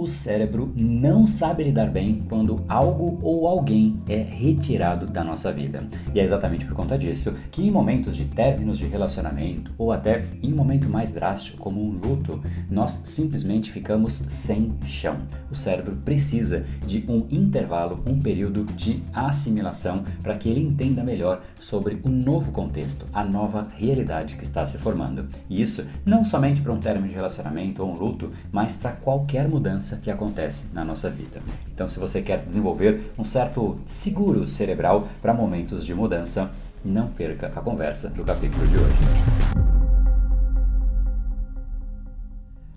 o cérebro não sabe lidar bem quando algo ou alguém é retirado da nossa vida. E é exatamente por conta disso que em momentos de términos de relacionamento ou até em um momento mais drástico como um luto, nós simplesmente ficamos sem chão. O cérebro precisa de um intervalo, um período de assimilação para que ele entenda melhor sobre o novo contexto, a nova realidade que está se formando. E isso não somente para um término de relacionamento ou um luto, mas para qualquer mudança que acontece na nossa vida. Então, se você quer desenvolver um certo seguro cerebral para momentos de mudança, não perca a conversa do capítulo de hoje.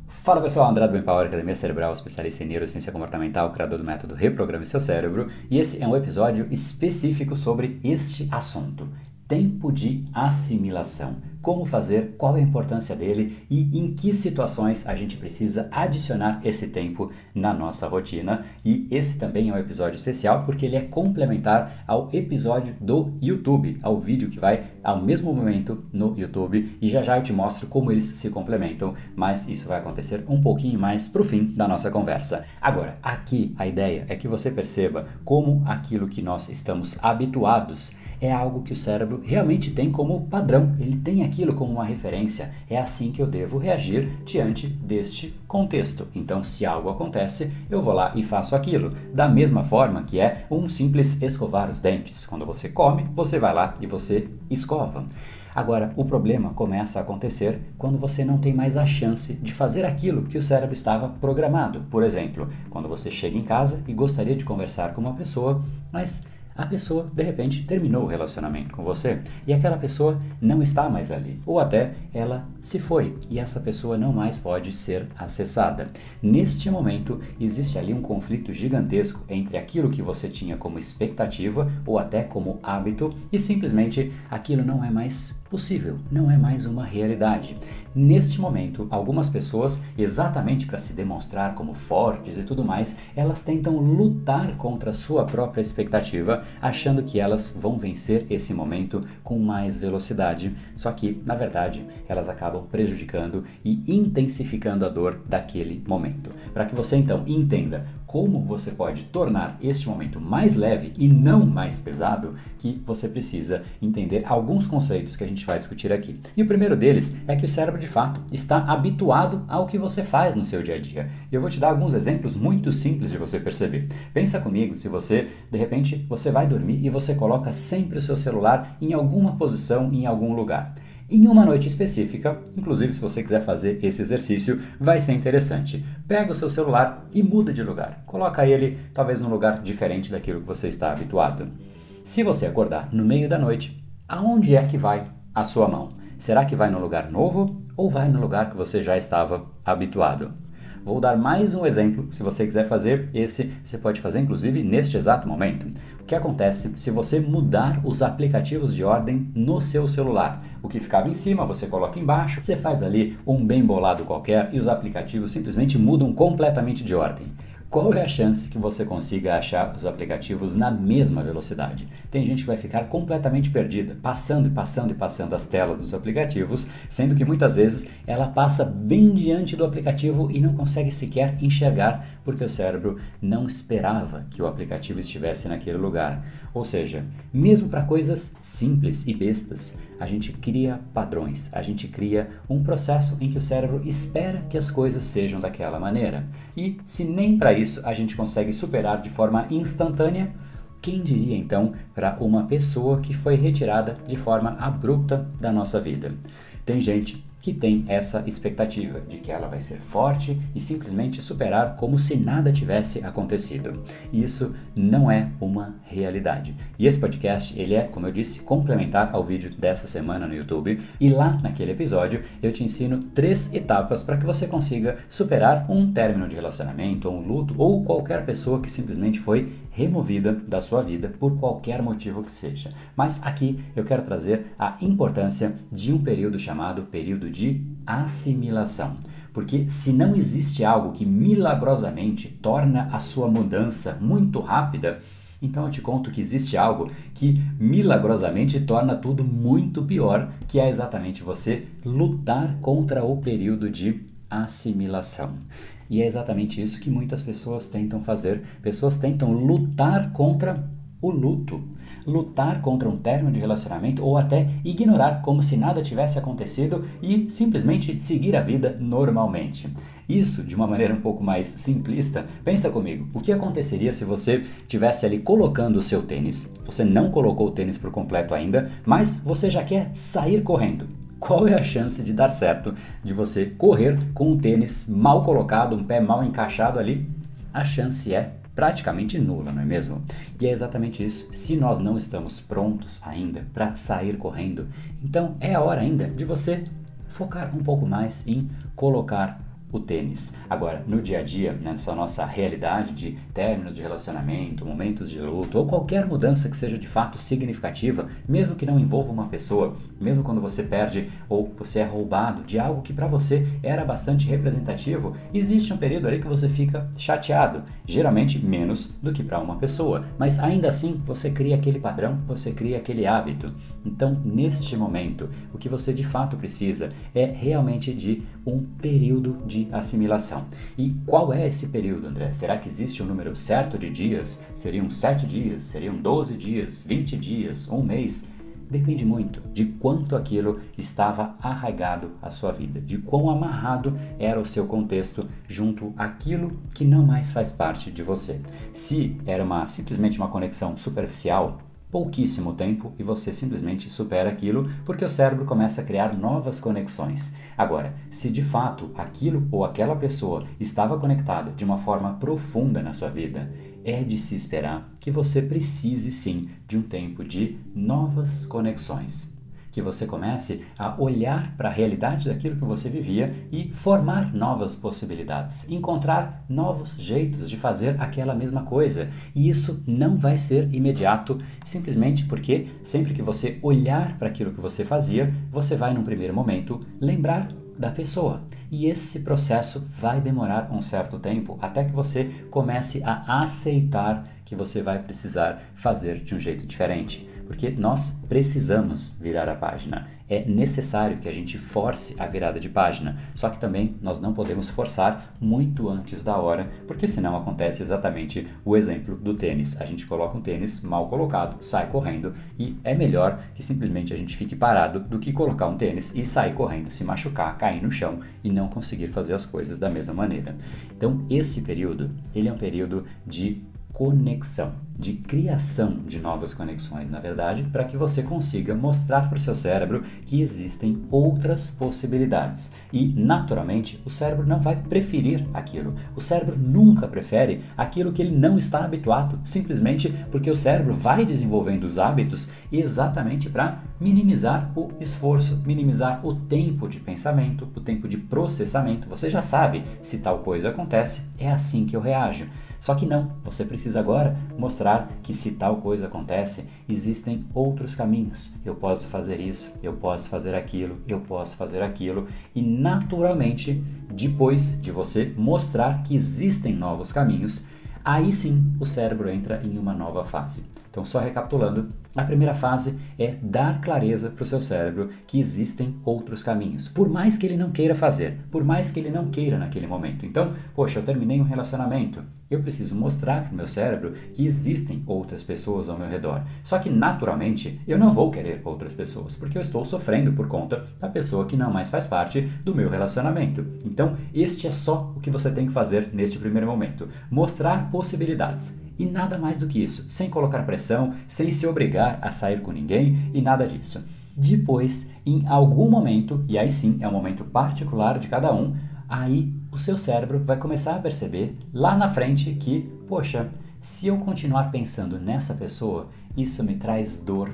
Fala pessoal, André do Empower Academia Cerebral, especialista em neurociência comportamental, criador do método Reprograme Seu Cérebro, e esse é um episódio específico sobre este assunto: tempo de assimilação como fazer, qual é a importância dele e em que situações a gente precisa adicionar esse tempo na nossa rotina. E esse também é um episódio especial porque ele é complementar ao episódio do YouTube, ao vídeo que vai ao mesmo momento no YouTube. E já já eu te mostro como eles se complementam, mas isso vai acontecer um pouquinho mais pro fim da nossa conversa. Agora, aqui a ideia é que você perceba como aquilo que nós estamos habituados é algo que o cérebro realmente tem como padrão, ele tem aquilo como uma referência. É assim que eu devo reagir diante deste contexto. Então, se algo acontece, eu vou lá e faço aquilo. Da mesma forma que é um simples escovar os dentes. Quando você come, você vai lá e você escova. Agora, o problema começa a acontecer quando você não tem mais a chance de fazer aquilo que o cérebro estava programado. Por exemplo, quando você chega em casa e gostaria de conversar com uma pessoa, mas a pessoa de repente terminou o relacionamento com você e aquela pessoa não está mais ali, ou até ela se foi e essa pessoa não mais pode ser acessada. Neste momento, existe ali um conflito gigantesco entre aquilo que você tinha como expectativa ou até como hábito e simplesmente aquilo não é mais possível, não é mais uma realidade. Neste momento, algumas pessoas, exatamente para se demonstrar como fortes e tudo mais, elas tentam lutar contra a sua própria expectativa, achando que elas vão vencer esse momento com mais velocidade. Só que, na verdade, elas acabam prejudicando e intensificando a dor daquele momento. Para que você então entenda como você pode tornar este momento mais leve e não mais pesado, que você precisa entender alguns conceitos que a gente vai discutir aqui. E o primeiro deles é que o cérebro de fato está habituado ao que você faz no seu dia a dia. E eu vou te dar alguns exemplos muito simples de você perceber. Pensa comigo, se você, de repente, você vai dormir e você coloca sempre o seu celular em alguma posição, em algum lugar em uma noite específica. Inclusive, se você quiser fazer esse exercício, vai ser interessante. Pega o seu celular e muda de lugar. Coloca ele talvez num lugar diferente daquilo que você está habituado. Se você acordar no meio da noite, aonde é que vai a sua mão? Será que vai no lugar novo ou vai no lugar que você já estava habituado? Vou dar mais um exemplo. Se você quiser fazer esse, você pode fazer inclusive neste exato momento. O que acontece se você mudar os aplicativos de ordem no seu celular? O que ficava em cima, você coloca embaixo, você faz ali um bem bolado qualquer e os aplicativos simplesmente mudam completamente de ordem qual é a chance que você consiga achar os aplicativos na mesma velocidade? Tem gente que vai ficar completamente perdida, passando e passando e passando as telas dos aplicativos, sendo que muitas vezes ela passa bem diante do aplicativo e não consegue sequer enxergar porque o cérebro não esperava que o aplicativo estivesse naquele lugar. Ou seja, mesmo para coisas simples e bestas, a gente cria padrões, a gente cria um processo em que o cérebro espera que as coisas sejam daquela maneira. E se nem para isso a gente consegue superar de forma instantânea, quem diria então para uma pessoa que foi retirada de forma abrupta da nossa vida? Tem gente que tem essa expectativa de que ela vai ser forte e simplesmente superar como se nada tivesse acontecido. Isso não é uma realidade. E esse podcast, ele é, como eu disse, complementar ao vídeo dessa semana no YouTube. E lá naquele episódio eu te ensino três etapas para que você consiga superar um término de relacionamento, um luto ou qualquer pessoa que simplesmente foi removida da sua vida por qualquer motivo que seja. Mas aqui eu quero trazer a importância de um período chamado período de assimilação. Porque se não existe algo que milagrosamente torna a sua mudança muito rápida, então eu te conto que existe algo que milagrosamente torna tudo muito pior, que é exatamente você lutar contra o período de assimilação. E é exatamente isso que muitas pessoas tentam fazer. Pessoas tentam lutar contra o luto. Lutar contra um término de relacionamento ou até ignorar como se nada tivesse acontecido e simplesmente seguir a vida normalmente. Isso, de uma maneira um pouco mais simplista, pensa comigo, o que aconteceria se você tivesse ali colocando o seu tênis, você não colocou o tênis por completo ainda, mas você já quer sair correndo qual é a chance de dar certo de você correr com um tênis mal colocado, um pé mal encaixado ali? A chance é praticamente nula, não é mesmo? E é exatamente isso. Se nós não estamos prontos ainda para sair correndo, então é a hora ainda de você focar um pouco mais em colocar o tênis. Agora, no dia a dia, nessa nossa realidade de términos de relacionamento, momentos de luto ou qualquer mudança que seja de fato significativa, mesmo que não envolva uma pessoa, mesmo quando você perde ou você é roubado de algo que para você era bastante representativo, existe um período ali que você fica chateado, geralmente menos do que para uma pessoa, mas ainda assim você cria aquele padrão, você cria aquele hábito. Então, neste momento, o que você de fato precisa é realmente de um período assimilação. E qual é esse período, André? Será que existe um número certo de dias? Seriam 7 dias? Seriam 12 dias? 20 dias? Um mês? Depende muito de quanto aquilo estava arraigado à sua vida, de quão amarrado era o seu contexto junto àquilo que não mais faz parte de você. Se era uma simplesmente uma conexão superficial, pouquíssimo tempo e você simplesmente supera aquilo porque o cérebro começa a criar novas conexões. Agora, se de fato aquilo ou aquela pessoa estava conectada de uma forma profunda na sua vida, é de se esperar que você precise sim de um tempo de novas conexões que você comece a olhar para a realidade daquilo que você vivia e formar novas possibilidades, encontrar novos jeitos de fazer aquela mesma coisa. E isso não vai ser imediato, simplesmente porque sempre que você olhar para aquilo que você fazia, você vai num primeiro momento lembrar da pessoa. E esse processo vai demorar um certo tempo até que você comece a aceitar que você vai precisar fazer de um jeito diferente porque nós precisamos virar a página. É necessário que a gente force a virada de página, só que também nós não podemos forçar muito antes da hora, porque senão acontece exatamente o exemplo do tênis. A gente coloca um tênis mal colocado, sai correndo e é melhor que simplesmente a gente fique parado do que colocar um tênis e sair correndo, se machucar, cair no chão e não conseguir fazer as coisas da mesma maneira. Então, esse período, ele é um período de conexão, de criação de novas conexões, na verdade, para que você consiga mostrar para o seu cérebro que existem outras possibilidades. E, naturalmente, o cérebro não vai preferir aquilo. O cérebro nunca prefere aquilo que ele não está habituado, simplesmente porque o cérebro vai desenvolvendo os hábitos exatamente para minimizar o esforço, minimizar o tempo de pensamento, o tempo de processamento. Você já sabe se tal coisa acontece, é assim que eu reajo. Só que não, você precisa agora mostrar que se tal coisa acontece, existem outros caminhos. Eu posso fazer isso, eu posso fazer aquilo, eu posso fazer aquilo, e naturalmente, depois de você mostrar que existem novos caminhos, aí sim o cérebro entra em uma nova fase. Então, só recapitulando, a primeira fase é dar clareza para o seu cérebro que existem outros caminhos, por mais que ele não queira fazer, por mais que ele não queira naquele momento. Então, poxa, eu terminei um relacionamento, eu preciso mostrar para o meu cérebro que existem outras pessoas ao meu redor. Só que, naturalmente, eu não vou querer outras pessoas, porque eu estou sofrendo por conta da pessoa que não mais faz parte do meu relacionamento. Então, este é só o que você tem que fazer neste primeiro momento: mostrar possibilidades. E nada mais do que isso, sem colocar pressão, sem se obrigar a sair com ninguém e nada disso. Depois, em algum momento, e aí sim é um momento particular de cada um, aí o seu cérebro vai começar a perceber lá na frente que, poxa, se eu continuar pensando nessa pessoa, isso me traz dor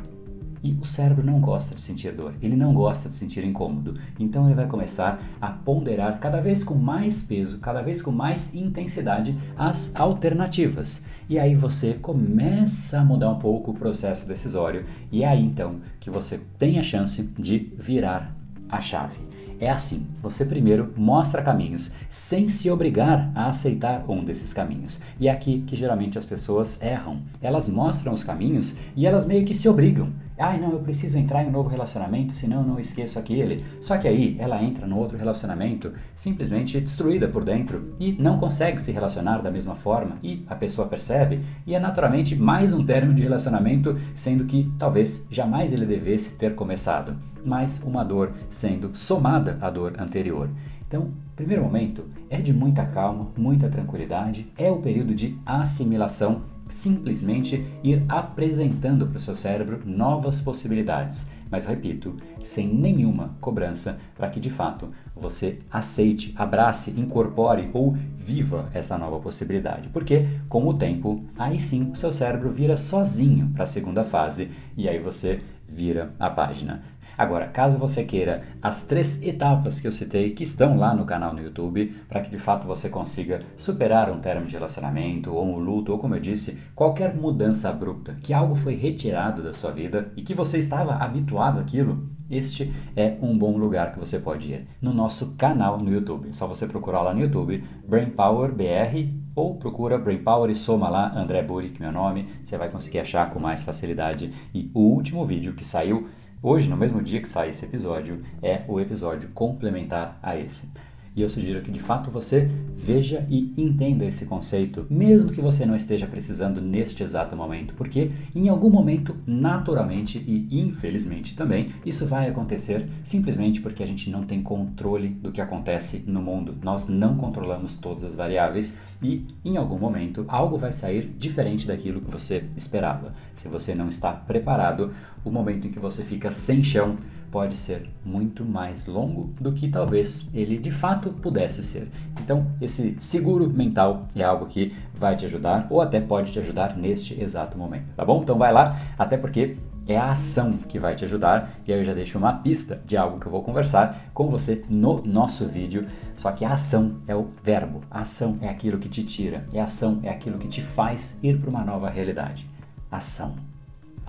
e o cérebro não gosta de sentir dor, ele não gosta de sentir incômodo. Então ele vai começar a ponderar cada vez com mais peso, cada vez com mais intensidade as alternativas. E aí você começa a mudar um pouco o processo decisório e é aí então que você tem a chance de virar a chave. é assim: você primeiro mostra caminhos sem se obrigar a aceitar um desses caminhos. E é aqui que geralmente as pessoas erram. Elas mostram os caminhos e elas meio que se obrigam. Ai, não, eu preciso entrar em um novo relacionamento, senão eu não esqueço aquele. Só que aí ela entra no outro relacionamento simplesmente destruída por dentro e não consegue se relacionar da mesma forma e a pessoa percebe e é naturalmente mais um término de relacionamento, sendo que talvez jamais ele devesse ter começado, mas uma dor sendo somada à dor anterior. Então, primeiro momento é de muita calma, muita tranquilidade, é o período de assimilação simplesmente ir apresentando para o seu cérebro novas possibilidades. Mas repito, sem nenhuma cobrança para que de fato você aceite, abrace, incorpore ou viva essa nova possibilidade. Porque com o tempo, aí sim o seu cérebro vira sozinho para a segunda fase e aí você vira a página. Agora, caso você queira as três etapas que eu citei, que estão lá no canal no YouTube, para que de fato você consiga superar um termo de relacionamento, ou um luto, ou como eu disse, qualquer mudança abrupta, que algo foi retirado da sua vida e que você estava habituado àquilo, este é um bom lugar que você pode ir. No nosso canal no YouTube. É só você procurar lá no YouTube, Brain Power BR, ou procura Brain Power e soma lá André Burick, meu nome, você vai conseguir achar com mais facilidade. E o último vídeo que saiu Hoje, no mesmo dia que sai esse episódio, é o episódio complementar a esse. E eu sugiro que de fato você veja e entenda esse conceito, mesmo que você não esteja precisando neste exato momento, porque em algum momento, naturalmente e infelizmente também, isso vai acontecer simplesmente porque a gente não tem controle do que acontece no mundo. Nós não controlamos todas as variáveis e em algum momento algo vai sair diferente daquilo que você esperava. Se você não está preparado, o momento em que você fica sem chão pode ser muito mais longo do que talvez ele de fato pudesse ser. Então, esse seguro mental é algo que vai te ajudar ou até pode te ajudar neste exato momento, tá bom? Então vai lá, até porque é a ação que vai te ajudar e aí eu já deixo uma pista de algo que eu vou conversar com você no nosso vídeo. Só que a ação é o verbo, a ação é aquilo que te tira, e a ação é aquilo que te faz ir para uma nova realidade. Ação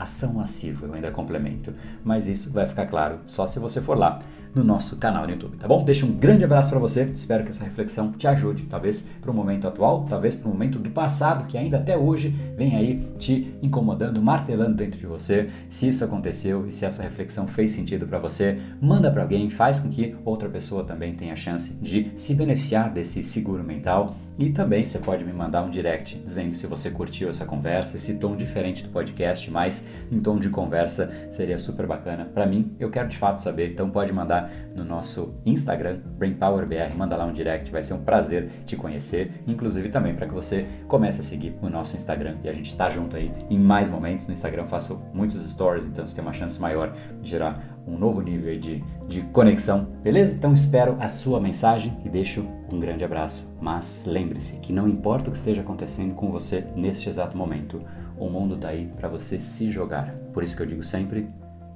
ação massiva, eu ainda complemento. Mas isso vai ficar claro só se você for lá no nosso canal no YouTube, tá bom? Deixa um grande abraço para você, espero que essa reflexão te ajude, talvez para o momento atual, talvez para o momento do passado, que ainda até hoje vem aí te incomodando, martelando dentro de você. Se isso aconteceu e se essa reflexão fez sentido para você, manda para alguém, faz com que outra pessoa também tenha chance de se beneficiar desse seguro mental e também você pode me mandar um direct dizendo se você curtiu essa conversa, esse tom diferente do podcast, mas em tom de conversa seria super bacana. Para mim, eu quero de fato saber, então pode mandar no nosso Instagram, BrainPowerBR, manda lá um direct, vai ser um prazer te conhecer, inclusive também para que você comece a seguir o nosso Instagram e a gente está junto aí em mais momentos. No Instagram faço muitos stories, então você tem uma chance maior de gerar um novo nível de, de conexão, beleza? Então espero a sua mensagem e deixo um grande abraço. Mas lembre-se que não importa o que esteja acontecendo com você neste exato momento, o mundo está aí para você se jogar. Por isso que eu digo sempre: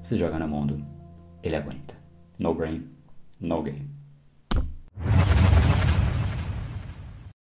se joga no mundo, ele aguenta. No brain, no game.